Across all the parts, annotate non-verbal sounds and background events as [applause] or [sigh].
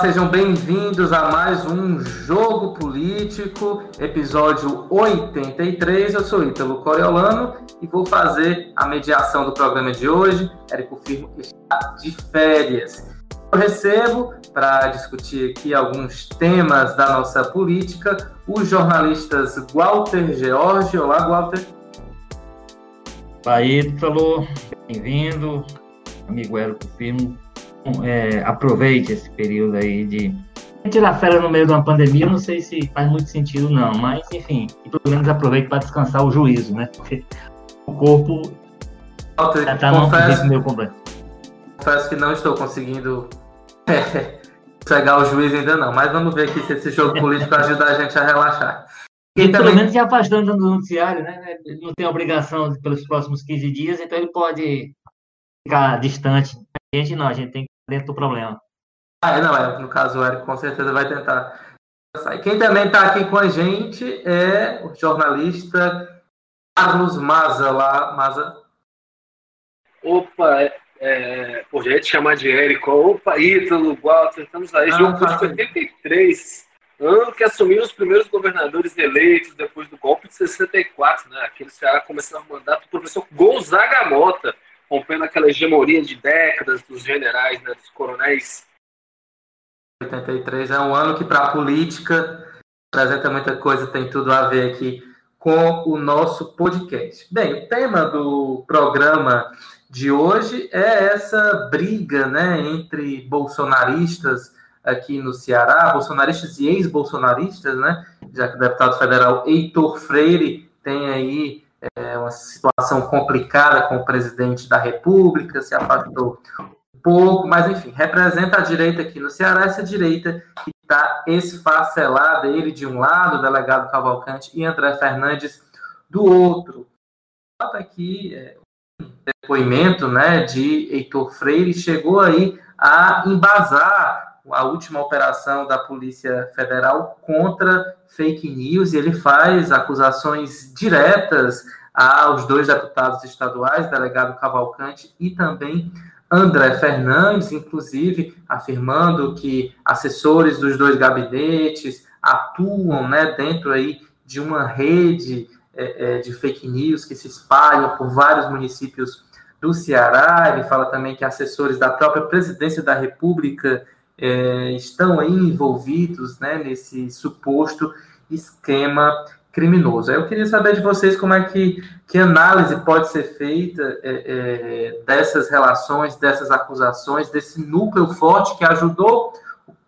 sejam bem-vindos a mais um Jogo Político, episódio 83. Eu sou Ítalo Coriolano e vou fazer a mediação do programa de hoje. Érico Firmo está de férias. Eu recebo, para discutir aqui alguns temas da nossa política, os jornalistas Walter George. Olá, Walter. Olá, Ítalo. Bem-vindo, amigo Érico Firmo é, aproveite esse período aí de tirar férias no meio de uma pandemia, não sei se faz muito sentido não, mas enfim, pelo menos aproveite para descansar o juízo, né? Porque o corpo já está confesso, no meio completo. Confesso que não estou conseguindo [laughs] é, pegar o juiz ainda não, mas vamos ver aqui se esse jogo político ajuda a gente a relaxar. E, também... pelo menos se afastando do noticiário, né? Não tem obrigação pelos próximos 15 dias, então ele pode ficar distante. A gente não, a gente tem que dentro do problema. Ah, é, não, é, no caso o Eric com certeza vai tentar. Quem também está aqui com a gente é o jornalista Carlos Maza lá, Maza. Opa, é, é, por jeito de chamar de Érico. Opa, Ítalo, Walter, estamos aí, ah, jogo de 83, ano que assumiu os primeiros governadores eleitos depois do golpe de 64, né? Aqueles que começaram o mandato do professor Gonzaga Mota rompendo aquela hegemonia de décadas dos generais, né, dos coronéis. 83 é um ano que para a política apresenta muita coisa, tem tudo a ver aqui com o nosso podcast. Bem, o tema do programa de hoje é essa briga, né, entre bolsonaristas aqui no Ceará, bolsonaristas e ex-bolsonaristas, né, já que o deputado federal Heitor Freire tem aí é uma situação complicada com o presidente da República, se afastou um pouco, mas enfim, representa a direita aqui no Ceará, essa direita que está esfacelada, ele de um lado, o delegado Cavalcante e André Fernandes do outro. Aqui é, um depoimento né, de Heitor Freire chegou aí a embasar a última operação da Polícia Federal contra fake news, e ele faz acusações diretas aos dois deputados estaduais, delegado Cavalcante e também André Fernandes, inclusive afirmando que assessores dos dois gabinetes atuam né, dentro aí de uma rede é, é, de fake news que se espalham por vários municípios do Ceará. Ele fala também que assessores da própria presidência da República é, estão aí envolvidos né, nesse suposto esquema criminoso. Eu queria saber de vocês como é que, que análise pode ser feita é, é, dessas relações, dessas acusações, desse núcleo forte que ajudou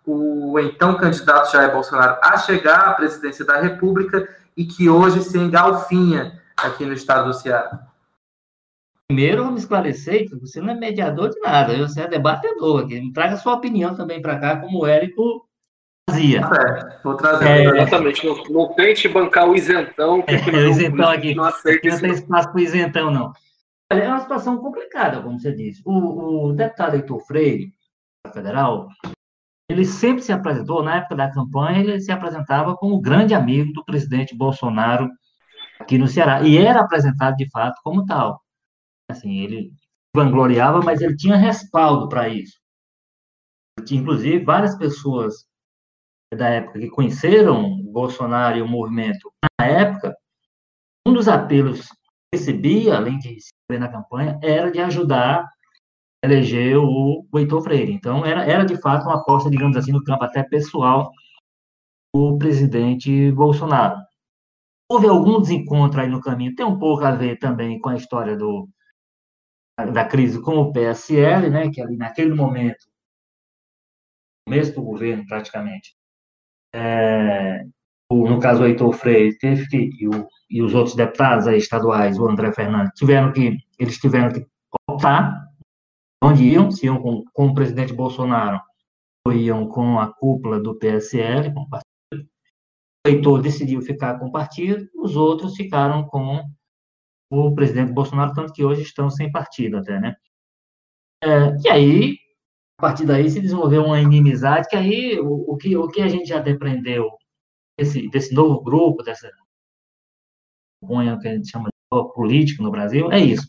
o então candidato Jair Bolsonaro a chegar à presidência da República e que hoje se engalfinha aqui no estado do Ceará. Primeiro, vamos esclarecer que você não é mediador de nada, você é debatedor. Aqui. Traga sua opinião também para cá, como o Érico fazia. É, vou trazer. É, exatamente. Não, não, tente bancar o isentão. Que é, o isentão aqui. Não, aqui não tem espaço para o isentão, não. É uma situação complicada, como você disse. O, o deputado Heitor Freire, federal, ele sempre se apresentou, na época da campanha, ele se apresentava como grande amigo do presidente Bolsonaro aqui no Ceará. E era apresentado, de fato, como tal. Assim, ele vangloriava, mas ele tinha respaldo para isso. Inclusive, várias pessoas da época que conheceram o Bolsonaro e o movimento na época, um dos apelos que recebia, além de se na campanha, era de ajudar a eleger o, o Heitor Freire. Então, era, era de fato uma aposta, digamos assim, no campo até pessoal do presidente Bolsonaro. Houve algum desencontro aí no caminho, tem um pouco a ver também com a história do, da crise com o PSL, né, que ali naquele momento, começo do governo praticamente, é, o, no caso o Heitor Freire teve que, e, o, e os outros deputados aí, estaduais, o André Fernandes, tiveram que, eles tiveram que optar onde iam, se iam com, com o presidente Bolsonaro ou iam com a cúpula do PSL, com o partido. O Heitor decidiu ficar com o partido, os outros ficaram com o presidente Bolsonaro, tanto que hoje estão sem partido até, né? É, e aí, a partir daí se desenvolveu uma inimizade, que aí o, o, que, o que a gente já depreendeu desse, desse novo grupo, dessa que a gente chama de político no Brasil, é isso.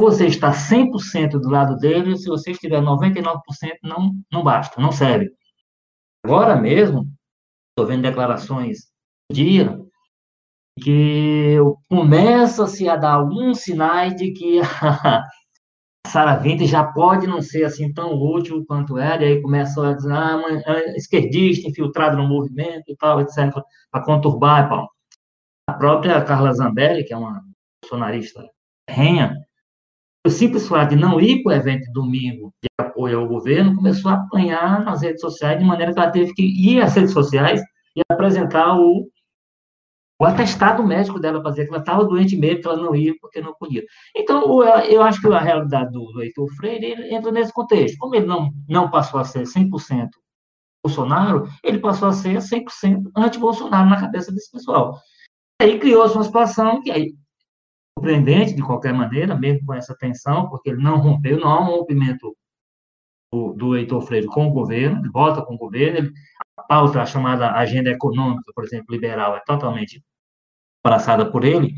Você está 100% do lado dele, se você estiver 99%, não, não basta, não serve. Agora mesmo, estou vendo declarações do dia que começa-se a dar alguns sinais de que [laughs] a Sara Vinter já pode não ser assim tão útil quanto era, e aí começa a dizer, ah, uma é esquerdista infiltrada no movimento e tal, etc., para conturbar. A própria Carla Zambelli, que é uma bolsonarista renha, o simples fato de não ir para o evento domingo de apoio ao governo começou a apanhar nas redes sociais, de maneira que ela teve que ir às redes sociais e apresentar o o atestado médico dela para dizer que ela estava doente mesmo, que ela não ia porque não podia. Então, eu acho que a realidade do Heitor Freire entra nesse contexto. Como ele não, não passou a ser 100% Bolsonaro, ele passou a ser 100% anti-Bolsonaro na cabeça desse pessoal. Aí criou-se uma situação que aí surpreendente de qualquer maneira, mesmo com essa tensão, porque ele não rompeu, não há um rompimento do, do Heitor Freire com o governo, ele volta com o governo, ele, a pauta, a chamada agenda econômica, por exemplo, liberal, é totalmente abraçada por ele,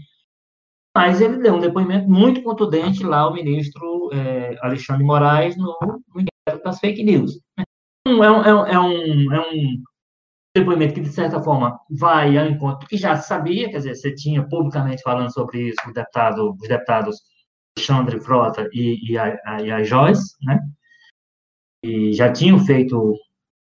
mas ele deu um depoimento muito contundente lá ao ministro é, Alexandre Moraes no, no das fake news. É um, é, um, é, um, é um depoimento que, de certa forma, vai ao encontro que já sabia, quer dizer, você tinha publicamente falando sobre isso o deputado, os deputados Alexandre Frota e, e, a, a, e a Joyce, né? E já tinham feito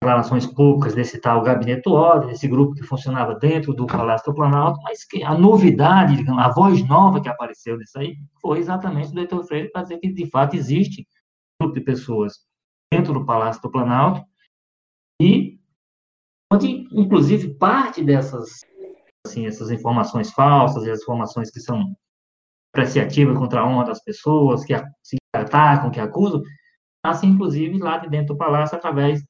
declarações públicas desse tal gabinete ordem, esse grupo que funcionava dentro do Palácio do Planalto, mas que a novidade, a voz nova que apareceu nisso aí, foi exatamente do Heitor Freire para dizer que, de fato, existe um grupo de pessoas dentro do Palácio do Planalto e onde, inclusive, parte dessas assim, essas informações falsas e as informações que são apreciativas contra a honra das pessoas, que se atacam, que acusam, nascem, inclusive, lá de dentro do palácio, através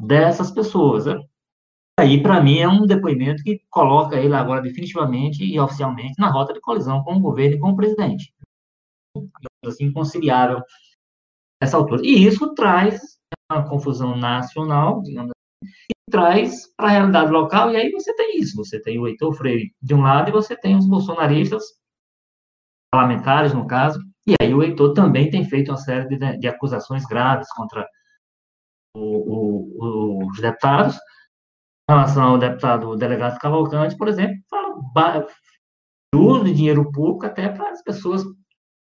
dessas pessoas. Né? Aí, para mim, é um depoimento que coloca ele agora definitivamente e oficialmente na rota de colisão com o governo e com o presidente. Assim, conciliável nessa altura. E isso traz uma confusão nacional, digamos assim, e traz para a realidade local, e aí você tem isso. Você tem o Heitor Freire de um lado e você tem os bolsonaristas, parlamentares, no caso, e aí o Heitor também tem feito uma série de, de acusações graves contra o, o, os deputados. Em relação ao deputado delegado Cavalcante, por exemplo, fala uso de dinheiro público até para as pessoas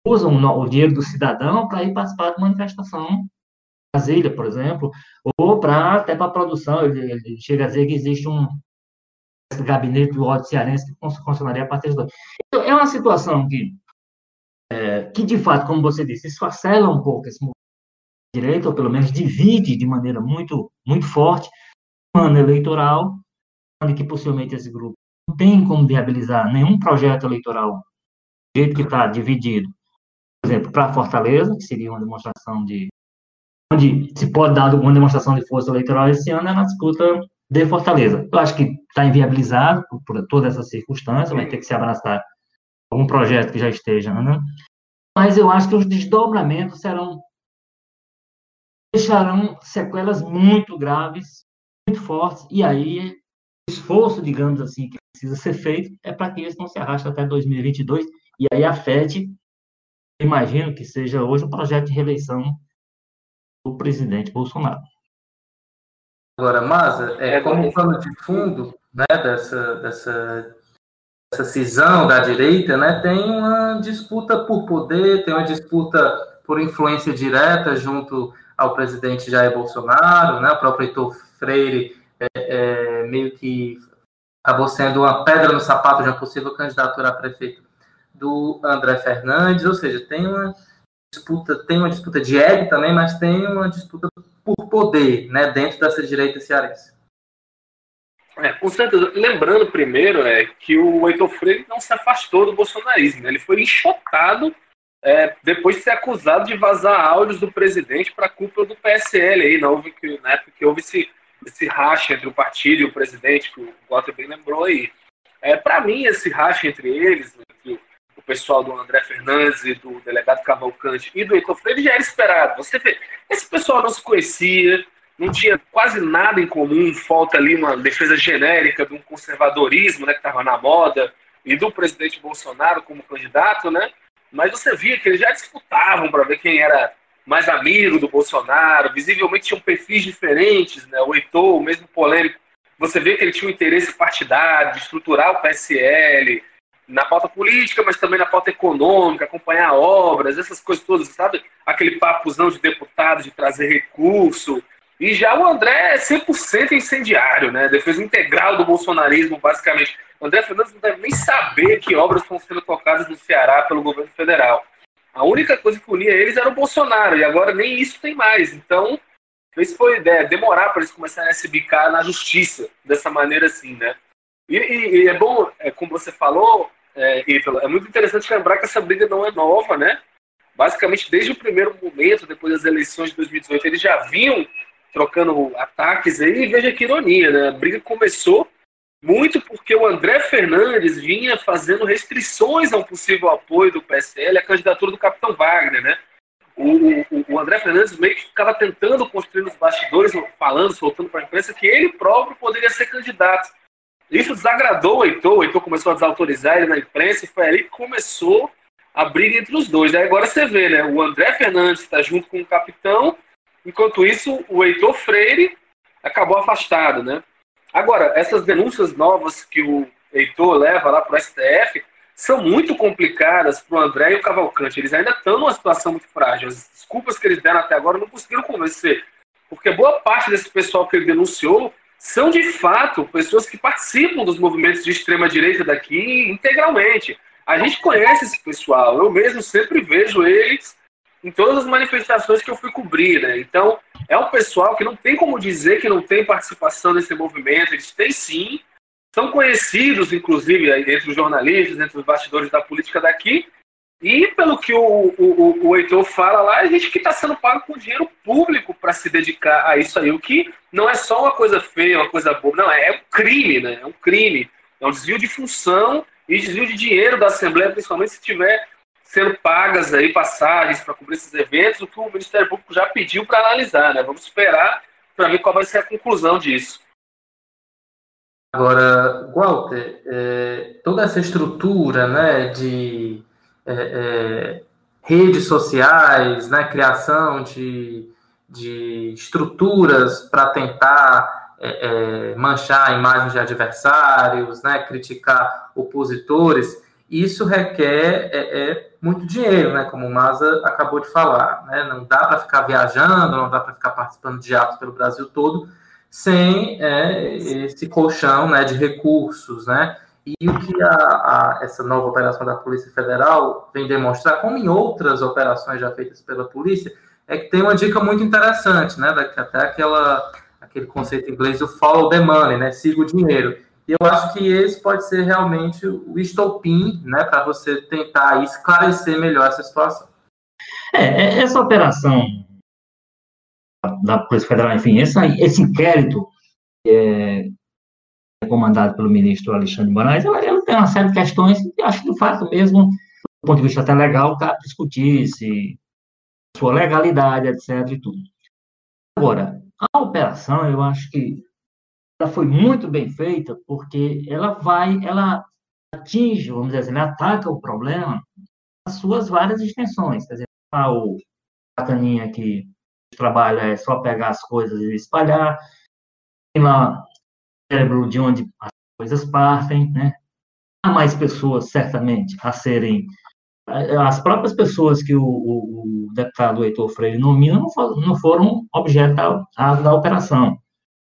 usam o dinheiro do cidadão para ir participar de manifestação Brasília, por exemplo, ou para até para produção. Ele, ele, chega a dizer que existe um gabinete do ódio cearense que funcionaria a partir dois. Então, é uma situação que, é, que, de fato, como você disse, isso acela um pouco esse direita, ou pelo menos divide de maneira muito, muito forte, um ano eleitoral, onde que possivelmente esse grupo não tem como viabilizar nenhum projeto eleitoral do jeito que está dividido. Por exemplo, para Fortaleza, que seria uma demonstração de. onde se pode dar uma demonstração de força eleitoral esse ano é na disputa de Fortaleza. Eu acho que está inviabilizado por, por toda essa circunstância, vai ter que se abraçar algum projeto que já esteja, né? Mas eu acho que os desdobramentos serão deixarão sequelas muito graves, muito fortes, e aí o esforço, digamos assim, que precisa ser feito é para que isso não se arraste até 2022 e aí afete, imagino que seja hoje o um projeto de reeleição do presidente Bolsonaro. Agora, Maza, é, é como pano de fundo né, dessa, dessa, dessa cisão da direita, né, tem uma disputa por poder, tem uma disputa por influência direta junto ao presidente Jair Bolsonaro, né? O próprio Heitor Freire é, é, meio que acabou sendo uma pedra no sapato de uma possível candidatura a prefeito do André Fernandes, ou seja, tem uma disputa, tem uma disputa de ego também, mas tem uma disputa por poder, né, dentro dessa direita cearense. É, com certeza. Lembrando primeiro é que o Heitor Freire não se afastou do bolsonarismo, né? ele foi enxotado é, depois de ser acusado de vazar áudios do presidente para a cúpula do PSL aí, na, houve, na época que houve esse, esse racha entre o partido e o presidente, que o Walter bem lembrou aí. É, para mim, esse racha entre eles, entre o pessoal do André Fernandes e do delegado Cavalcante e do Heitor Freire, já era esperado. Você vê, esse pessoal não se conhecia, não tinha quase nada em comum, falta ali uma defesa genérica de um conservadorismo né, que estava na moda e do presidente Bolsonaro como candidato, né? Mas você via que eles já disputavam para ver quem era mais amigo do Bolsonaro, visivelmente tinham perfis diferentes, né? O Heitor, o mesmo polêmico, você vê que ele tinha um interesse partidário, de estruturar o PSL, na pauta política, mas também na pauta econômica, acompanhar obras, essas coisas todas, sabe? Aquele papuzão de deputado de trazer recurso. E já o André é 100% incendiário, né? Defesa integral do bolsonarismo, basicamente. André Fernandes não deve nem saber que obras estão sendo tocadas no Ceará pelo governo federal. A única coisa que unia eles era o Bolsonaro, e agora nem isso tem mais. Então, esse foi a ideia, demorar para eles começarem a se bicar na justiça, dessa maneira assim, né? E, e, e é bom, é, como você falou, é, é muito interessante lembrar que essa briga não é nova, né? Basicamente, desde o primeiro momento, depois das eleições de 2018, eles já vinham trocando ataques aí, e veja que ironia, né? A briga começou muito porque o André Fernandes vinha fazendo restrições ao possível apoio do PSL à candidatura do capitão Wagner, né? O, o, o André Fernandes meio que ficava tentando construir nos bastidores, falando, soltando para a imprensa, que ele próprio poderia ser candidato. Isso desagradou o Heitor, o Heitor começou a desautorizar ele na imprensa, e foi ali que começou a briga entre os dois. Aí agora você vê, né? O André Fernandes está junto com o capitão, enquanto isso o Heitor Freire acabou afastado, né? Agora, essas denúncias novas que o Heitor leva lá para o STF são muito complicadas para o André e o Cavalcante. Eles ainda estão numa situação muito frágil. As desculpas que eles deram até agora não conseguiram convencer. Porque boa parte desse pessoal que ele denunciou são, de fato, pessoas que participam dos movimentos de extrema-direita daqui integralmente. A gente conhece esse pessoal. Eu mesmo sempre vejo eles em todas as manifestações que eu fui cobrir, né? Então, é um pessoal que não tem como dizer que não tem participação nesse movimento, eles têm sim, são conhecidos, inclusive, entre os jornalistas, entre os bastidores da política daqui, e pelo que o, o, o Heitor fala lá, a gente que está sendo pago com dinheiro público para se dedicar a isso aí, o que não é só uma coisa feia, uma coisa boa, não, é um crime, né? É um crime, é um desvio de função e desvio de dinheiro da Assembleia, principalmente se tiver sendo pagas aí passagens para cobrir esses eventos, o que o Ministério Público já pediu para analisar, né? Vamos esperar para ver qual vai ser a conclusão disso. Agora, Walter, é, toda essa estrutura né, de é, é, redes sociais, né, criação de, de estruturas para tentar é, é, manchar imagens de adversários, né, criticar opositores, isso requer é, é, muito dinheiro, né? Como o Maza acabou de falar, né? Não dá para ficar viajando, não dá para ficar participando de atos pelo Brasil todo sem é, esse colchão, né, de recursos, né? E o que a, a, essa nova operação da Polícia Federal vem demonstrar, como em outras operações já feitas pela polícia, é que tem uma dica muito interessante, né? Até aquela, aquele conceito em inglês do follow the money, né? Siga o dinheiro eu acho que esse pode ser realmente o estopim, né, para você tentar esclarecer melhor essa situação. É, é, essa operação da Polícia Federal, enfim, essa, esse inquérito é, é comandado pelo ministro Alexandre Moraes, ela, ela, tem uma série de questões que acho que, de fato, mesmo, do ponto de vista até legal, cabe discutir se sua legalidade, etc. e tudo. Agora, a operação, eu acho que ela foi muito bem feita porque ela vai, ela atinge, vamos dizer assim, ela ataca o problema nas suas várias extensões. Quer dizer, a o bacaninha que trabalha é só pegar as coisas e espalhar, tem lá o cérebro de onde as coisas partem, né? Há mais pessoas, certamente, a serem as próprias pessoas que o, o, o deputado Heitor Freire nomina não foram, não foram objeto da, da operação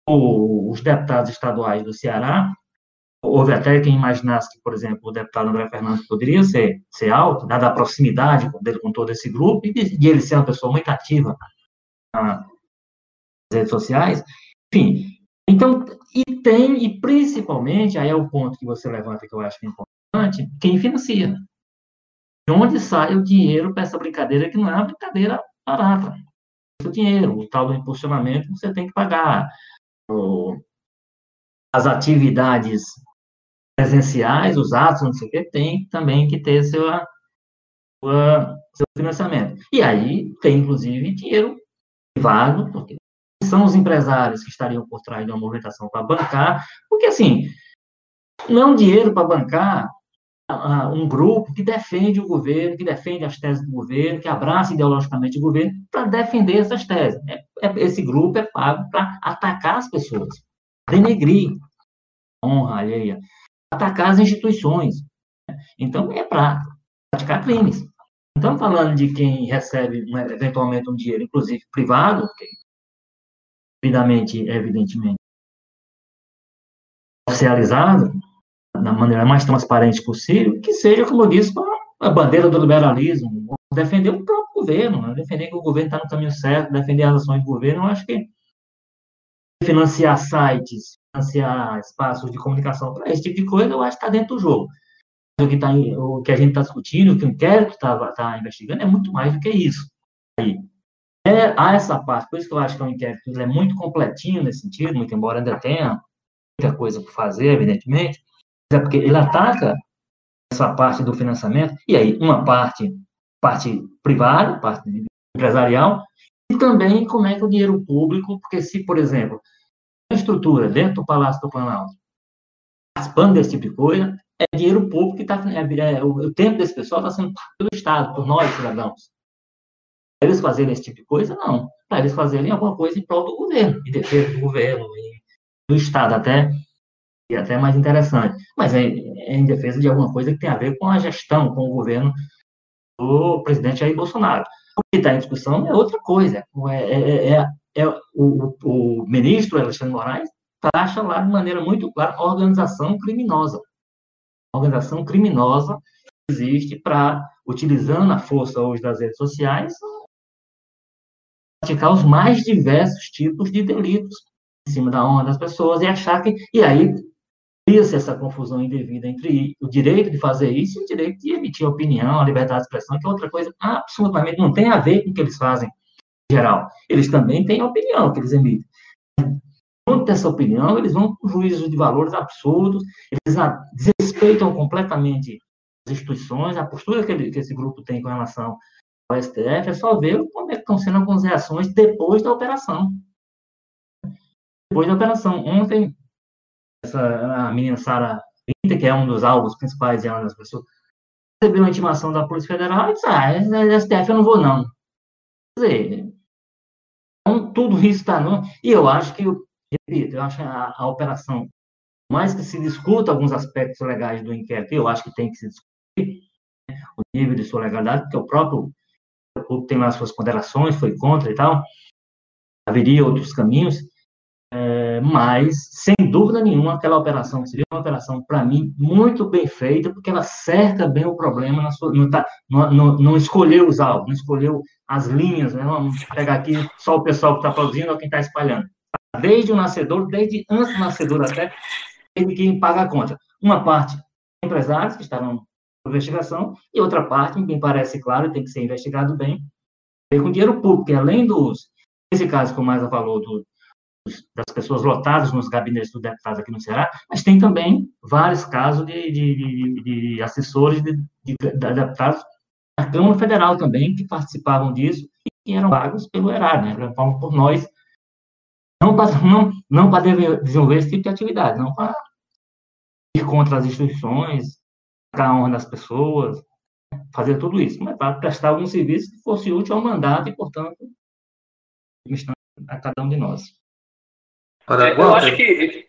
os deputados estaduais do Ceará, houve até quem imaginasse que, por exemplo, o deputado André Fernandes poderia ser, ser alto, dada a proximidade dele com todo esse grupo, e de, de ele ser uma pessoa muito ativa nas redes sociais. Enfim, então, e tem, e principalmente, aí é o ponto que você levanta que eu acho que é importante, quem financia. De onde sai o dinheiro para essa brincadeira que não é uma brincadeira barata. O dinheiro, o tal do impulsionamento, você tem que pagar as atividades presenciais, os atos, não sei o que, tem também que ter seu, seu financiamento. E aí tem, inclusive, dinheiro privado, porque são os empresários que estariam por trás de uma movimentação para bancar, porque, assim, não dinheiro para bancar um grupo que defende o governo, que defende as teses do governo, que abraça ideologicamente o governo para defender essas teses. É, é, esse grupo é pago para atacar as pessoas, denegrir a honra alheia, atacar as instituições. Então, é para praticar crimes. Estamos falando de quem recebe né, eventualmente um dinheiro, inclusive privado, devidamente, evidentemente, oficializado, da maneira mais transparente possível, que seja, como eu disse, a bandeira do liberalismo, defender o próprio governo, né? defender que o governo está no caminho certo, defender as ações do governo. Eu acho que financiar sites, financiar espaços de comunicação para esse tipo de coisa, eu acho que está dentro do jogo. O que, tá, o que a gente está discutindo, o que o inquérito está tá investigando, é muito mais do que isso. Aí, é, há essa parte, por isso que eu acho que o inquérito é muito completinho nesse sentido, muito embora ainda tenha muita coisa por fazer, evidentemente, é porque ele ataca essa parte do financiamento, e aí uma parte, parte privada, parte empresarial, e também como é que o dinheiro público, porque se, por exemplo, a estrutura dentro do Palácio do Planalto, participando desse tipo de coisa, é dinheiro público que está. É, é, o, tempo desse pessoal está sendo pago pelo Estado, por nós, cidadãos. Eles fazerem esse tipo de coisa, não. Para eles fazerem alguma coisa em prol do governo, em defesa do governo, do Estado, até e até mais interessante. Mas é, é, em defesa de alguma coisa que tem a ver com a gestão, com o governo do presidente Jair Bolsonaro. O que está em discussão é outra coisa. É, é, é, é o, o, ministro Alexandre Moraes taxa lá de maneira muito clara organização criminosa. organização criminosa existe para, utilizando a força hoje das redes sociais, praticar os mais diversos tipos de delitos em cima da honra das pessoas e achar que. E aí cria-se essa confusão indevida entre o direito de fazer isso e o direito de emitir opinião, a liberdade de expressão, que é outra coisa absolutamente não tem a ver com o que eles fazem em geral. Eles também têm opinião que eles emitem. Junto dessa opinião, eles vão com juízos de valores absurdos, eles desrespeitam completamente as instituições, a postura que, ele, que esse grupo tem com relação ao STF, é só ver como é que estão sendo algumas reações depois da operação. Depois da operação. Ontem, essa, a menina Sara que é um dos alvos principais de uma das pessoas, recebeu uma intimação da Polícia Federal e disse, ah, STF eu não vou não. Quer dizer, então, tudo isso está no... E eu acho que, repito, eu acho a, a operação, mais que se discuta alguns aspectos legais do inquérito, eu acho que tem que se discutir né, o nível de sua legalidade, porque o próprio o tem lá suas ponderações, foi contra e tal, haveria outros caminhos, mas, sem dúvida nenhuma, aquela operação seria uma operação, para mim, muito bem feita, porque ela cerca bem o problema, sua, não, tá, não, não, não, escolheu os alvos, não escolheu as linhas, né? vamos pegar aqui só o pessoal que está produzindo ou quem está espalhando. Desde o nascedor, desde antes do nascedor até, ele quem paga a conta. Uma parte, empresários que estavam na investigação, e outra parte, me parece claro, tem que ser investigado bem, com dinheiro público, além dos, nesse caso que o Maisa falou, do, das pessoas lotadas nos gabinetes do deputado aqui no Ceará, mas tem também vários casos de, de, de, de assessores de, de, deputados da Câmara Federal também, que participavam disso e que eram pagos pelo erário, né, por nós, não para não, não para desenvolver esse tipo de atividade, não para ir contra as instituições, a honra das pessoas, fazer tudo isso, mas para prestar algum serviço que fosse útil ao mandato e, portanto, a cada um de nós. É, eu acho que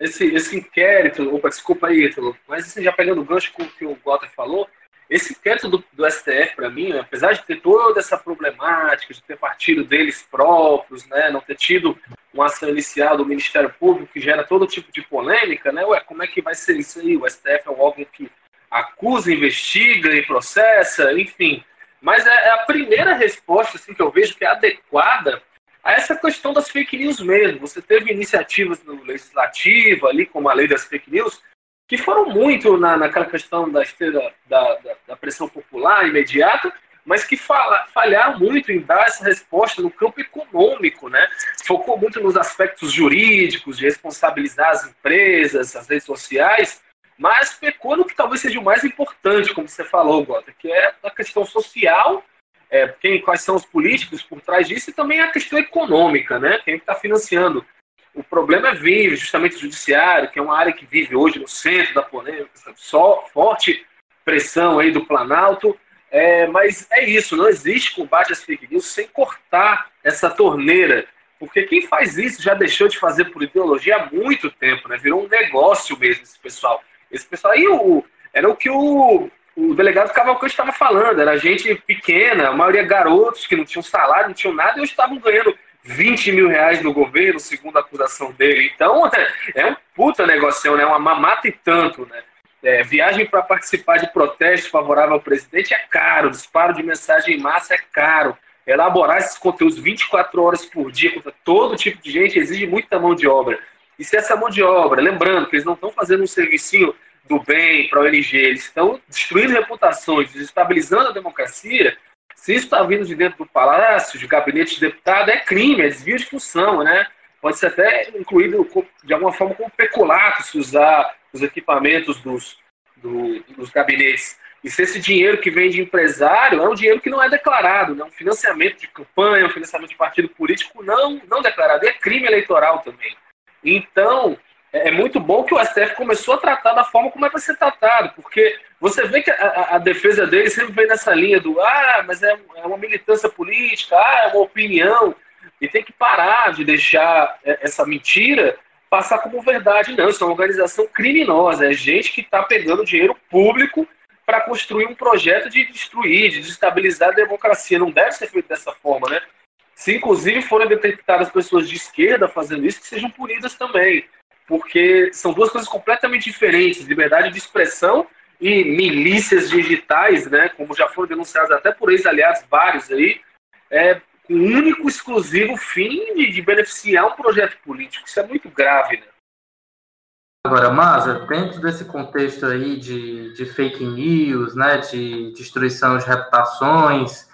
esse, esse inquérito, opa, desculpa aí, Ítalo, mas assim, já pegando o gancho com o que o Walter falou, esse inquérito do, do STF, para mim, apesar de ter toda essa problemática, de ter partido deles próprios, né, não ter tido uma ação inicial do Ministério Público que gera todo tipo de polêmica, né, ué, como é que vai ser isso aí? O STF é um órgão que acusa, investiga e processa, enfim. Mas é, é a primeira resposta assim, que eu vejo que é adequada a essa questão das fake news mesmo. Você teve iniciativas no legislativo, ali, como a lei das fake news, que foram muito na, naquela questão da, da, da, da pressão popular imediata, mas que fala, falharam muito em dar essa resposta no campo econômico, né? Focou muito nos aspectos jurídicos, de responsabilizar as empresas, as redes sociais, mas pecou no que talvez seja o mais importante, como você falou, Gota, que é a questão social é, quem, quais são os políticos por trás disso e também a questão econômica, né? Quem está financiando O problema é vir justamente o judiciário, que é uma área que vive hoje no centro da polêmica, só forte pressão aí do Planalto. É, mas é isso, não existe combate às fake news sem cortar essa torneira. Porque quem faz isso já deixou de fazer por ideologia há muito tempo, né? Virou um negócio mesmo esse pessoal. Esse pessoal aí o, era o que o, o delegado Cavalcante estava falando, era gente pequena, a maioria garotos que não tinham salário, não tinham nada, e hoje estavam ganhando 20 mil reais no governo, segundo a acusação dele. Então, é um puta negócio, né? Uma mamata e tanto, né? É, viagem para participar de protestos favorável ao presidente é caro, disparo de mensagem em massa é caro. Elaborar esses conteúdos 24 horas por dia contra todo tipo de gente exige muita mão de obra. E se essa mão de obra, lembrando que eles não estão fazendo um servicinho do bem para a ONG, eles estão destruindo reputações, desestabilizando a democracia, se isso está vindo de dentro do palácio, de gabinete de deputado, é crime, é desvio de função, né? Pode ser até incluído de alguma forma como peculato se usar os equipamentos dos, do, dos gabinetes. E se esse dinheiro que vem de empresário é um dinheiro que não é declarado, né? um financiamento de campanha, um financiamento de partido político não, não declarado, é crime eleitoral também. Então, é, é muito bom que o STF começou a tratar da forma como é para ser tratado, porque você vê que a, a, defesa dele sempre vem nessa linha do ah, mas é, é uma militância política, ah, é uma opinião, e tem que parar de deixar é, essa mentira passar como verdade. Não, isso é uma organização criminosa, é gente que está pegando dinheiro público para construir um projeto de destruir, de desestabilizar a democracia. Não deve ser feito dessa forma, né? Se inclusive forem detectadas pessoas de esquerda fazendo isso, que sejam punidas também porque são duas coisas completamente diferentes, liberdade de expressão e milícias digitais, né, como já foram denunciados até por ex-aliados vários aí, é, com o único exclusivo fim de, de, beneficiar um projeto político. Isso é muito grave, né? Agora, Maza, dentro desse contexto aí de, de fake news, né, de destruição de reputações,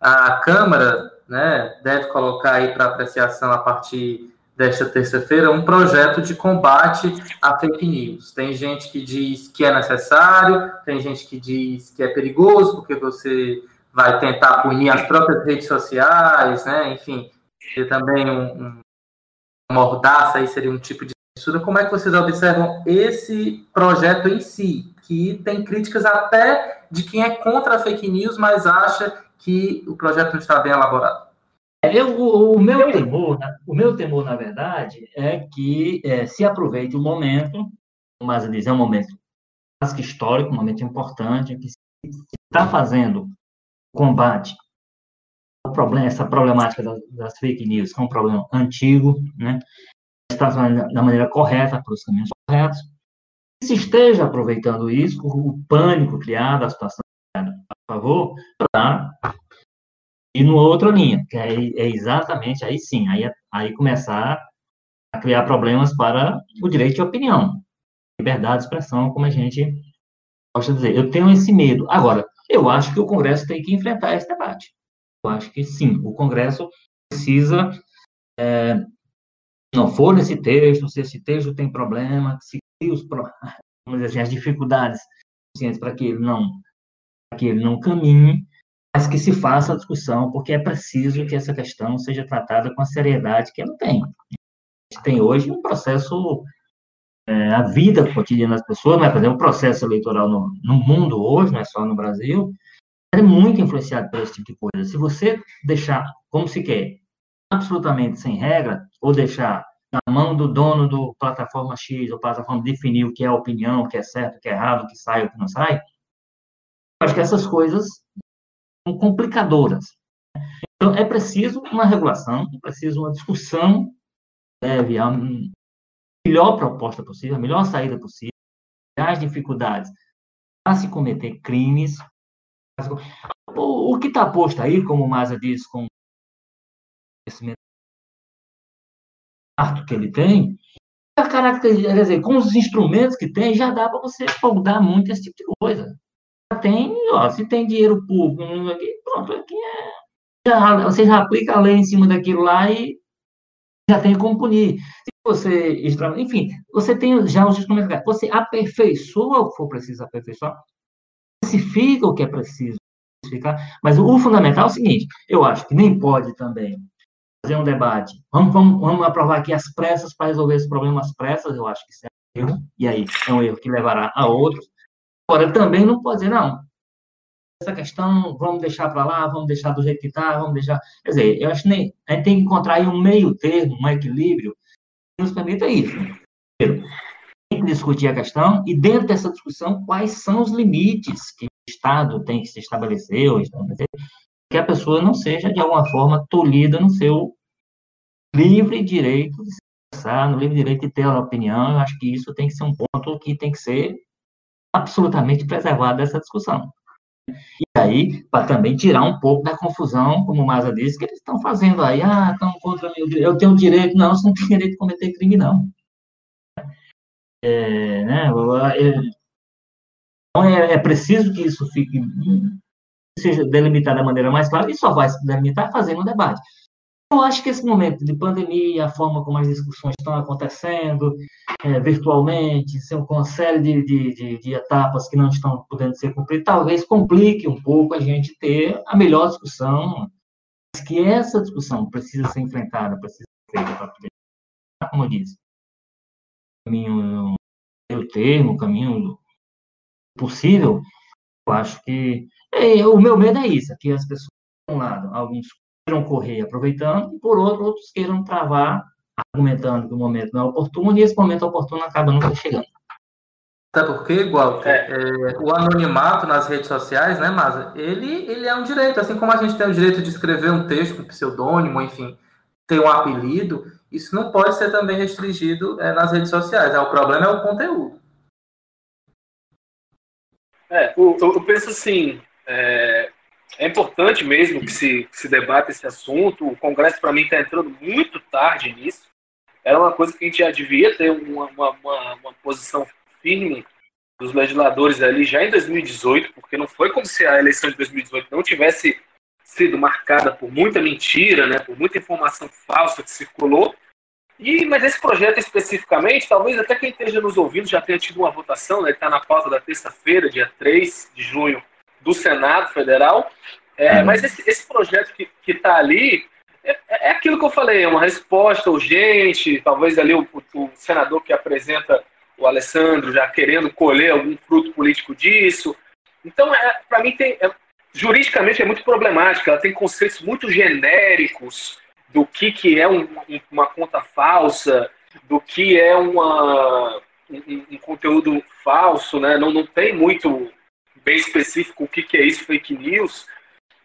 a Câmara né, deve colocar aí para apreciação a partir desta terça-feira um projeto de combate a fake news. Tem gente que diz que é necessário, tem gente que diz que é perigoso, porque você vai tentar punir as próprias redes sociais, né? Enfim, e também um, um, mordaça aí seria um tipo de censura. Como é que vocês observam esse projeto em si, que tem críticas até de quem é contra a fake news, mas acha que o projeto não está bem elaborado? Eu, o, o, meu temor, o meu temor, na verdade, é que é, se aproveite o momento, mas diz, é um momento quase que histórico, um momento importante, que se está fazendo combate ao problema, essa problemática das, das, fake news, que é um problema antigo, né? está fazendo da maneira correta, para os caminhos corretos, que se esteja aproveitando isso, o pânico criado, a situação criada a favor, para e no outra linha, que é, é exatamente aí sim, aí, aí começar a criar problemas para o direito de opinião, liberdade de expressão, como a gente gosta de dizer. Eu tenho esse medo. Agora, eu acho que o Congresso tem que enfrentar esse debate. Eu acho que sim, o Congresso precisa, é, não for nesse texto, se esse texto tem problema, se os, dizer assim, as dificuldades para que ele não para que ele não caminhe, mas que se faça a discussão, porque é preciso que essa questão seja tratada com a seriedade que ela tem. A gente tem hoje um processo, é, a vida cotidiana das pessoas, mas, por exemplo, o processo eleitoral no, no mundo hoje, não é só no Brasil, é muito influenciado por esse tipo de coisa. Se você deixar, como se quer, absolutamente sem regra, ou deixar na mão do dono do plataforma X, ou plataforma definir o que é opinião, o que é certo, o que é errado, o que sai, o que não sai, acho que essas coisas complicadoras. Então, é preciso uma regulação, é preciso uma discussão deve a melhor proposta possível, a melhor saída possível, as dificuldades a se cometer crimes. O, o que está posto aí, como o Maza diz, com o conhecimento que ele tem, a característica, quer dizer, com os instrumentos que tem, já dá para você moldar muito esse tipo de coisa tem, ó, se tem dinheiro público aqui, pronto, aqui é. Já, você já aplica a lei em cima daquilo lá e já tem como punir. Se você, enfim, você tem já os instrumentos, você aperfeiçoa o que for preciso aperfeiçoar, especifica o que é preciso especificar, mas o fundamental é o seguinte, eu acho que nem pode também fazer um debate. Vamos, vamos, vamos aprovar aqui as pressas para resolver esse problema às pressas, eu acho que isso é um erro, e aí é um erro que levará a outros. Agora, também não pode dizer, não, essa questão, vamos deixar para lá, vamos deixar do jeito que está, vamos deixar. Quer dizer, eu acho que nem, a gente tem que encontrar aí um meio termo, um equilíbrio que nos permita isso. Primeiro, tem que discutir a questão e, dentro dessa discussão, quais são os limites que o Estado tem que se estabelecer, ou estabelecer que a pessoa não seja, de alguma forma, tolhida no seu livre direito de se expressar, no livre direito de ter a opinião. Eu acho que isso tem que ser um ponto que tem que ser absolutamente preservado dessa discussão. E aí, para também tirar um pouco da confusão, como o Maza disse, que eles estão fazendo aí, ah, estão contra direito, eu tenho direito, não, você não tem direito de cometer crime, não. É, né, então, é, é preciso que isso fique seja delimitado da maneira mais clara, e só vai se delimitar fazendo um debate. Eu acho que esse momento de pandemia, a forma como as discussões estão acontecendo é, virtualmente, com uma série de, de, de, de, etapas que não estão podendo ser cumpridas, talvez complique um pouco a gente ter a melhor discussão, mas que essa discussão precisa ser enfrentada, precisa ser feita para poder, como eu disse, caminho, o termo, caminho possível, eu acho que é, o meu medo é isso, é que as pessoas, por um lado, alguns queiram correr aproveitando, e por outro, outros queiram travar, argumentando que o momento não é oportuno, e esse momento oportuno acaba nunca chegando. Até porque, igual, é. É, o anonimato nas redes sociais, né, Masa, ele, ele é um direito, assim como a gente tem o direito de escrever um texto com pseudônimo, enfim, ter um apelido, isso não pode ser também restringido é, nas redes sociais. Né? O problema é o conteúdo. É, eu, eu penso assim, é, importante mesmo que se, que se debata esse assunto. O Congresso, para mim, está entrando muito tarde nisso. Era uma coisa que a gente já devia ter uma, uma, uma, uma posição firme dos legisladores ali já em 2018, porque não foi como se a eleição de 2018 não tivesse sido marcada por muita mentira, né, por muita informação falsa que circulou. E, mas esse projeto especificamente, talvez até quem esteja nos ouvindo já tenha tido uma votação, né, está na pauta da terça-feira, dia 3 de junho, do Senado Federal. É, uhum. Mas esse, esse, projeto que está ali é, é, aquilo que eu falei, é uma resposta urgente, talvez ali o, o, senador que apresenta o Alessandro já querendo colher algum fruto político disso. Então, é, para mim, tem, é, juridicamente é muito problemática, ela tem conceitos muito genéricos do que, que é um, uma conta falsa, do que é uma, um, um, conteúdo falso, né? não, não tem muito bem específico o que, que é isso, fake news.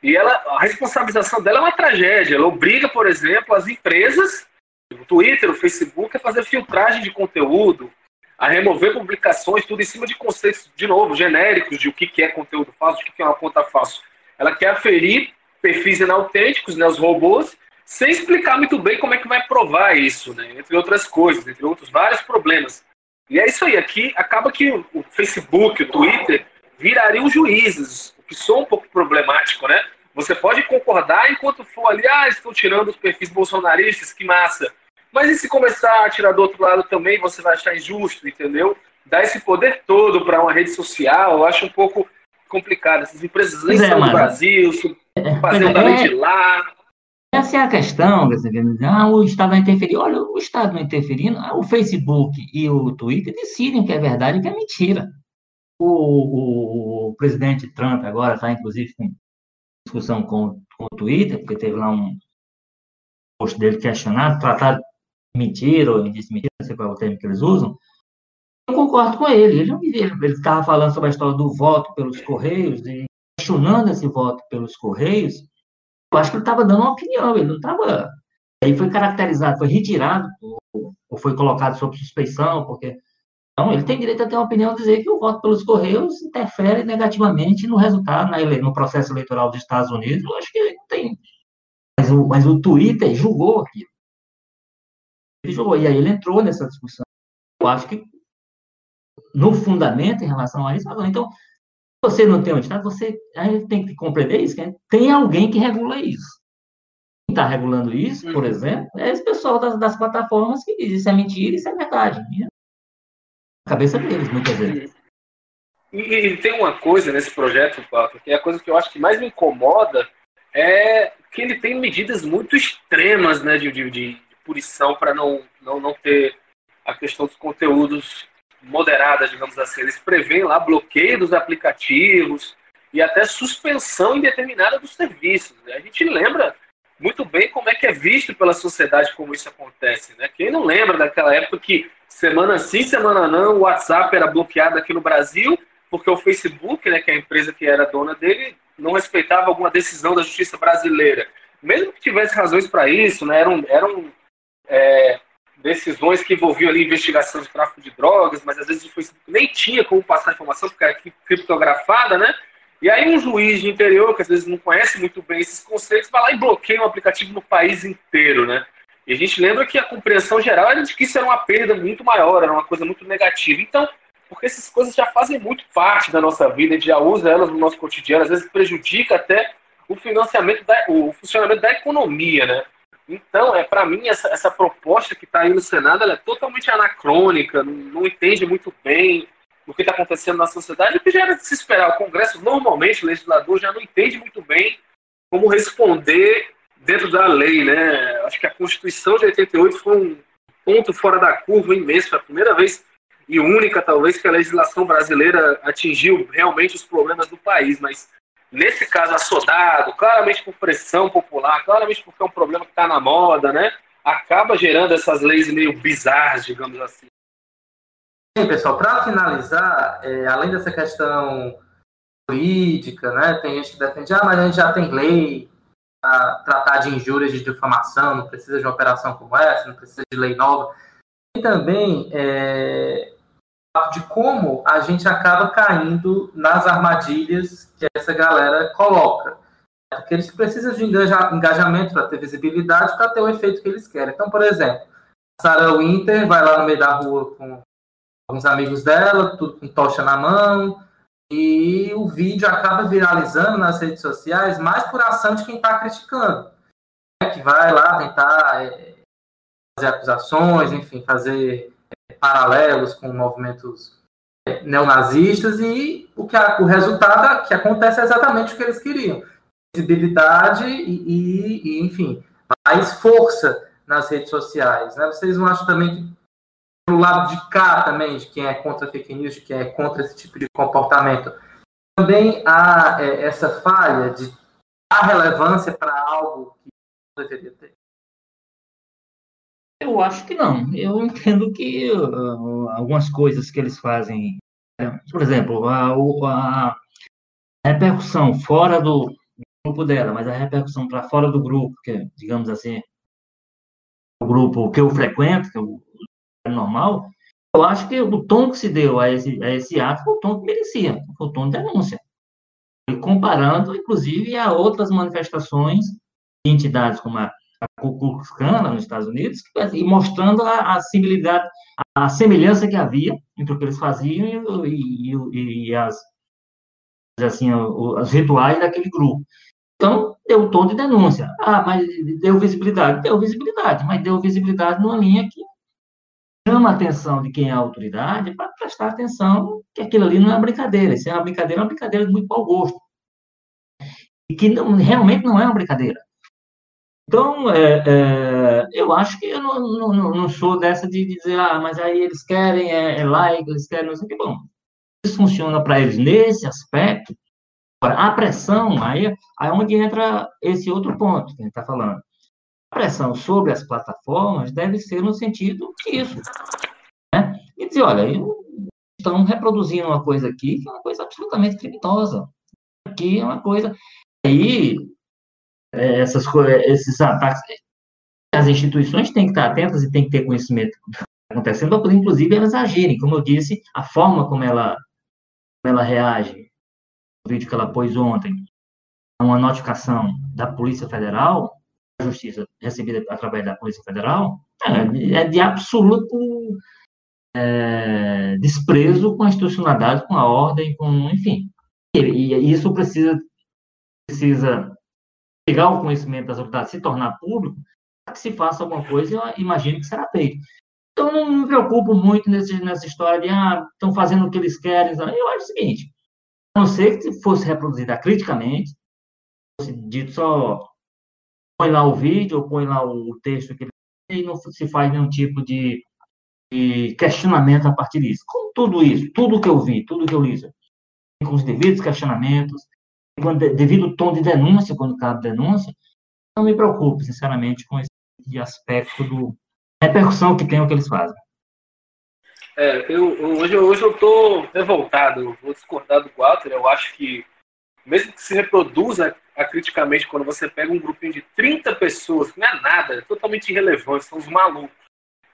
E ela, a responsabilização dela é uma tragédia. Ela obriga, por exemplo, as empresas, o Twitter, o Facebook, a fazer filtragem de conteúdo, a remover publicações, tudo em cima de conceitos, de novo, genéricos de o que, que é conteúdo falso, o que, que é uma conta falsa. Ela quer aferir perfis inautênticos, né, os robôs, sem explicar muito bem como é que vai provar isso, né, entre outras coisas, entre outros vários problemas. E é isso aí, aqui acaba que o Facebook, o Twitter, virariam juízes, o que soa um pouco problemático, né? Você pode concordar enquanto for ali, ah, estão tirando os perfis bolsonaristas, que massa. Mas e se começar a tirar do outro lado também, você vai achar injusto, entendeu? Dar esse poder todo para uma rede social, eu acho um pouco complicado. Essas empresas nem é, são do Brasil, fazendo é, é, de lá. Essa é a questão, ah, o Estado vai interferir. Olha, o Estado não interferindo, o Facebook e o Twitter decidem o que é verdade e o que é mentira. O, o, o presidente Trump agora está, inclusive, com discussão com, com o Twitter, porque teve lá um post dele questionado, tratado de mentira, ou disse mentira, não sei qual é o termo que eles usam. Eu concordo com ele. Ele estava falando sobre a história do voto pelos Correios, e questionando esse voto pelos Correios. Eu acho que ele estava dando uma opinião, ele não estava. Aí foi caracterizado, foi retirado, ou, ou foi colocado sob suspeição, porque então, ele tem direito a ter uma opinião dizer que o voto pelos Correios interfere negativamente no resultado, no processo eleitoral dos Estados Unidos. Eu acho que ele não tem. Mas o, mas o Twitter julgou aquilo. Ele julgou, e aí ele entrou nessa discussão. Eu acho que, no fundamento, em relação a isso, então, se você não tem um Estado, você aí tem que compreender isso, que tem alguém que regula isso. Quem está regulando isso, por uhum. exemplo, é esse pessoal das, das plataformas que diz isso é mentira, isso é verdade cabeça deles, muitas vezes. E, e, tem uma coisa nesse projeto, que é a coisa que eu acho que mais me incomoda é que ele tem medidas muito extremas né, de, de, de punição para não, não, não ter a questão dos conteúdos moderada, digamos assim. Eles prevêem lá bloqueio dos aplicativos e até suspensão indeterminada dos serviços. Né? A gente lembra muito bem como é que é visto pela sociedade como isso acontece. Né? Quem não lembra daquela época que semana sim, semana não, o WhatsApp era bloqueado aqui no Brasil, porque o Facebook, né, que é a empresa que era dona dele, não respeitava alguma decisão da justiça brasileira. Mesmo que tivesse razões para isso, né, eram, eram é, decisões que envolviam ali investigação de tráfico de drogas, mas às vezes o Facebook nem tinha como passar informação, porque era criptografada, né? E aí um juiz de interior, que às vezes não conhece muito bem esses conceitos, vai lá e bloqueia um aplicativo no país inteiro, né? E a gente lembra que a compreensão geral era de que isso era uma perda muito maior, era uma coisa muito negativa. Então, porque essas coisas já fazem muito parte da nossa vida, a gente já usa elas no nosso cotidiano, às vezes prejudica até o financiamento, da, o funcionamento da economia, né? Então, é para mim, essa, essa proposta que está aí no Senado é totalmente anacrônica, não, não, entende muito bem o que está acontecendo na sociedade, o que já era de se esperar. O Congresso, normalmente, o legislador já não entende muito bem como responder dentro da lei. Né? Acho que a Constituição de 88 foi um ponto fora da curva imenso, foi a primeira vez e única, talvez, que a legislação brasileira atingiu realmente os problemas do país, mas nesse caso assodado, claramente por pressão popular, claramente porque é um problema que está na moda, né? Acaba gerando essas leis meio bizarras, digamos assim. Sim, pessoal, para finalizar, é, além dessa questão política, né? Tem gente que defende, ah, mas a gente já tem lei para tratar de injúrias de difamação, não precisa de uma operação como essa, não precisa de lei nova. E também é, de como a gente acaba caindo nas armadilhas que essa galera coloca. Porque eles precisam de engajamento para ter visibilidade, para ter o efeito que eles querem. Então, por exemplo, Sarah Winter vai lá no meio da rua com alguns amigos dela, tudo com tocha na mão, e o vídeo acaba viralizando nas redes sociais mais por ação de quem está criticando. Né? Que vai lá tentar é, fazer acusações, enfim, fazer paralelos com movimentos é, neonazistas e o, que a, o resultado que acontece é exatamente o que eles queriam. Visibilidade e, e, e enfim, mais força nas redes sociais. Né? Vocês não acham também que pelo lado de cá também, de quem é contra fake news, de quem é contra esse tipo de comportamento, também há é, essa falha de dar relevância para algo que não deveria ter? Eu acho que não. Eu entendo que uh, algumas coisas que eles fazem, é, por exemplo, a, a repercussão fora do grupo dela, mas a repercussão para fora do grupo, que é, digamos assim, o grupo que eu frequento, que é o normal, eu acho que o tom que se deu a esse, a esse ato foi o tom que merecia, foi o tom de denúncia. E comparando, inclusive, a outras manifestações de entidades como a a Klan nos Estados Unidos, e mostrando a, a similaridade, a semelhança que havia entre o que eles faziam e, e, e as assim os rituais daquele grupo. Então, deu um tom de denúncia. Ah, mas deu visibilidade. Deu visibilidade, mas deu visibilidade numa linha que chama a atenção de quem é a autoridade para prestar atenção que aquilo ali não é uma brincadeira. Se é uma brincadeira, é uma brincadeira de muito mau gosto. E que não, realmente não é uma brincadeira. Então, é, é, eu acho que eu não, não, não, sou dessa de dizer, ah, mas aí eles querem, é, é like, eles querem, não sei o que. Bom, isso funciona para eles nesse aspecto. Agora, a pressão, aí, aí é onde entra esse outro ponto que a gente está falando. A pressão sobre as plataformas deve ser no sentido disso. Né? E dizer, olha, estão reproduzindo uma coisa aqui que é uma coisa absolutamente criminosa. Aqui é uma coisa. Aí, é, essas esses ataques. As instituições têm que estar atentas e têm que ter conhecimento do que está acontecendo para inclusive, elas agirem. Como eu disse, a forma como ela, como ela reage, o vídeo que ela pôs ontem, uma notificação da Polícia Federal, Justiça recebida através da Polícia Federal, é, é de absoluto é, desprezo com a institucionalidade, com a ordem, com, enfim. E, e isso precisa, precisa pegar o conhecimento das autoridades, se tornar público, para que se faça alguma coisa, eu imagino que será feito. Então, não me preocupo muito nesse, nessa história de, ah, estão fazendo o que eles querem. Eu acho o seguinte, a não ser que fosse reproduzida criticamente, dito só põe lá o vídeo põe lá o texto que ele e não se faz nenhum tipo de, de, questionamento a partir disso. Com tudo isso, tudo que eu vi, tudo que eu li, com os devidos questionamentos, com devido tom de denúncia, quando cabe denúncia, não me preocupo, sinceramente, com esse aspecto do repercussão que tem o que eles fazem. É, eu, hoje, hoje eu estou revoltado, vou discordar do Walter, eu acho que mesmo que se reproduza acriticamente quando você pega um grupinho de 30 pessoas, que não é nada, é totalmente irrelevante, são os malucos,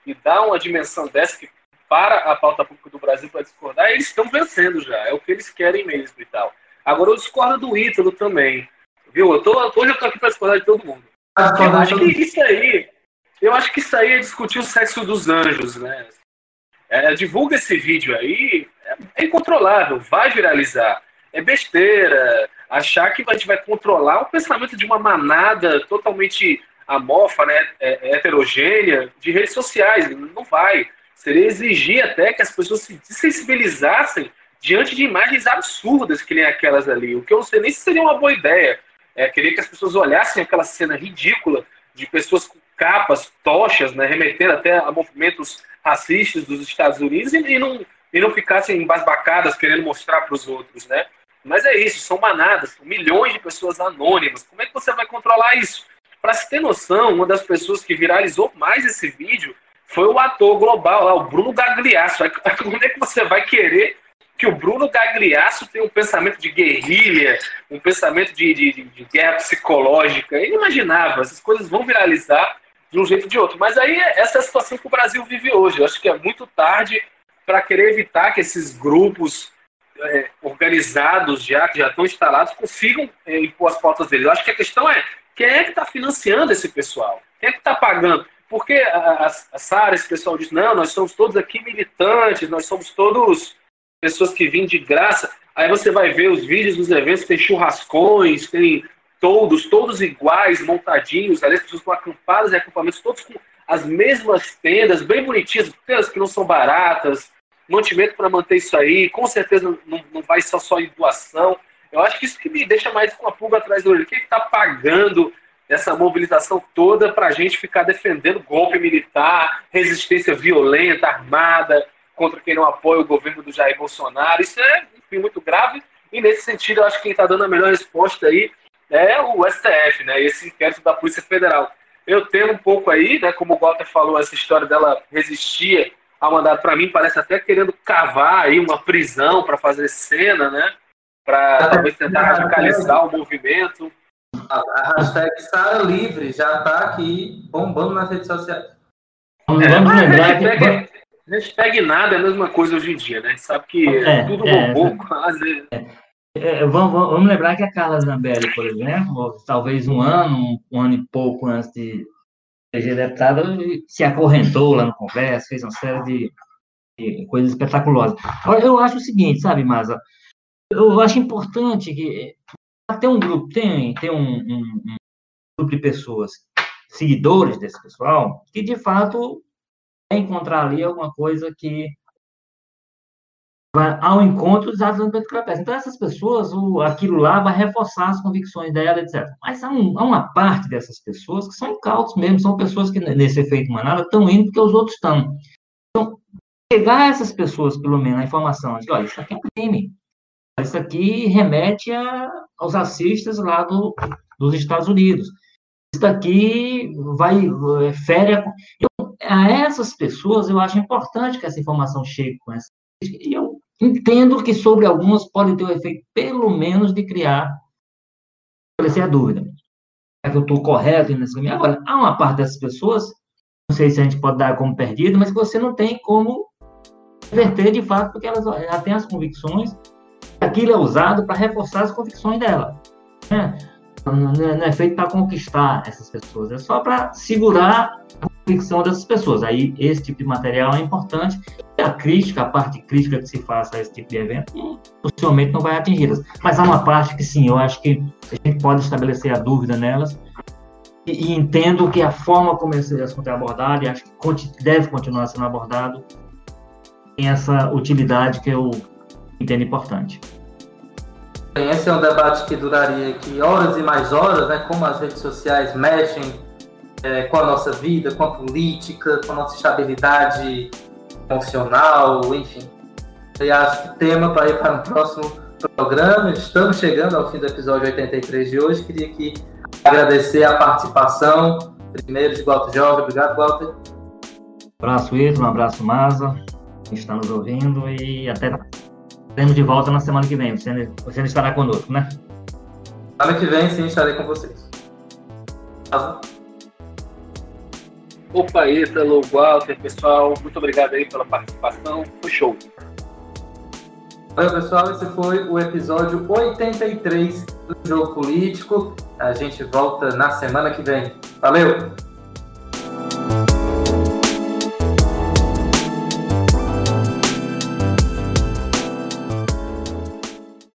e dá uma dimensão dessa que para a pauta pública do Brasil para discordar, eles estão vencendo já, é o que eles querem mesmo e tal. Agora eu discordo do Ítalo também, viu? Eu tô, hoje eu estou aqui para discordar de todo mundo. Eu acho que isso aí, eu acho que isso aí é discutir o sexo dos anjos, né? É, divulga esse vídeo aí, é, é incontrolável, vai viralizar é besteira. Achar que a gente vai controlar o pensamento de uma manada totalmente amorfa, né, é, é, heterogênea de redes sociais. Não vai. Seria exigir até que as pessoas se sensibilizassem diante de imagens absurdas que nem aquelas ali. O que eu não sei nem se seria uma boa ideia. É, queria que as pessoas olhassem aquela cena ridícula de pessoas com capas, tochas, né, remetendo até a movimentos racistas dos Estados Unidos e, e não, e não ficassem embasbacadas querendo mostrar para os outros, né? Mas é isso, são manadas, milhões de pessoas anônimas. Como é que você vai controlar isso? Para se ter noção, uma das pessoas que viralizou mais esse vídeo foi o ator global lá, o Bruno Gagliasso. [laughs] Como é que você vai querer que o Bruno Gagliasso tenha um pensamento de guerrilha, um pensamento de, de, de guerra psicológica? É inimaginável. Essas coisas vão viralizar de um jeito ou de outro. Mas aí essa é a situação que o Brasil vive hoje. Eu acho que é muito tarde para querer evitar que esses grupos é, organizados já, que já estão instalados, consigam é, impor as pautas deles. Eu acho que a questão é quem é que está financiando esse pessoal? Quem é que está pagando? Porque a, a, Sara, esse pessoal diz, não, nós somos todos aqui militantes, nós somos todos pessoas que vêm de graça. Aí você vai ver os vídeos dos eventos, tem churrascões, tem todos, todos iguais, montadinhos, ali as pessoas com acampadas e acampamentos, todos com as mesmas tendas, bem bonitinhas, tendas que não são baratas, mantimento para manter isso aí, com certeza não, não vai ser só em doação. Eu acho que isso que me deixa mais com a pulga atrás do olho. Quem está pagando essa mobilização toda para a gente ficar defendendo golpe militar, resistência violenta, armada, contra quem não apoia o governo do Jair Bolsonaro? Isso é, enfim, muito grave. E nesse sentido, eu acho que quem está dando a melhor resposta aí é o STF, né? Esse inquérito da Polícia Federal. Eu tenho um pouco aí, né? Como o Walter falou, essa história dela resistir ao mandato, para mim, parece até querendo cavar aí uma prisão para fazer cena, né? Para talvez tentar radicalizar o movimento. A hashtag Sara Livre já está aqui bombando nas redes sociais. É, Vamos lembrar hashtag, que... hashtag nada é a mesma coisa hoje em dia, né? A sabe que é, tudo é, bombou é, quase. É, é, vamos, vamos, lembrar que a Carla Zambelli, por exemplo, talvez um ano, um ano e pouco antes de eleger deputada, se acorrentou lá no Congresso, fez uma série de, de coisas espetaculosas. Eu acho o seguinte, sabe, Maza? Eu acho importante que até um grupo, tem, tem um, um, um grupo de pessoas, seguidores desse pessoal, que de fato encontrar ali alguma coisa que ao encontro dos atos antipetrolíferos. Então, essas pessoas, o, aquilo lá vai reforçar as convicções dela, etc. Mas há, um, há, uma parte dessas pessoas que são incautos mesmo, são pessoas que, nesse efeito manada, estão indo porque os outros estão. Então, pegar essas pessoas, pelo menos, a informação de, olha, isso aqui é um crime. Isso aqui remete a, aos racistas lá do, dos Estados Unidos. Isso aqui vai, fere a... Eu, a essas pessoas, eu acho importante que essa informação chegue com essa e eu Entendo que sobre algumas pode ter o efeito, pelo menos, de criar, esclarecer a dúvida. É que eu estou correto nesse caminho? Agora, há uma parte dessas pessoas, não sei se a gente pode dar como perdida, mas que você não tem como reverter de fato, porque elas já têm as convicções, aquilo é usado para reforçar as convicções dela. Né? Não, é feito para conquistar essas pessoas, é só para segurar a convicção dessas pessoas. Aí esse tipo de material é importante. E a crítica, a parte crítica que se faça a esse tipo de evento, possivelmente não vai atingi-las. Mas há uma parte que sim, eu acho que a gente pode estabelecer a dúvida nelas. E, e entendo que a forma como esse assunto é abordado, e acho que deve continuar sendo abordado, tem essa utilidade que eu entendo importante. Esse é um debate que duraria aqui horas e mais horas, né? Como as redes sociais mexem é, com a nossa vida, com a política, com a nossa estabilidade emocional, enfim. E acho que tema para ir para o próximo programa. Estamos chegando ao fim do episódio 83 de hoje. Queria aqui agradecer a participação, primeiro de Walter Jorge. Obrigado, Walter. Um abraço, Ito, um abraço, Maza, está nos ouvindo e até Estaremos de volta na semana que vem. Você, você estará conosco, né? Semana que vem, sim, estarei com vocês. Opa, Ítalo, Walter, pessoal, muito obrigado aí pela participação. Foi show. Oi, pessoal, esse foi o episódio 83 do Jogo Político. A gente volta na semana que vem. Valeu!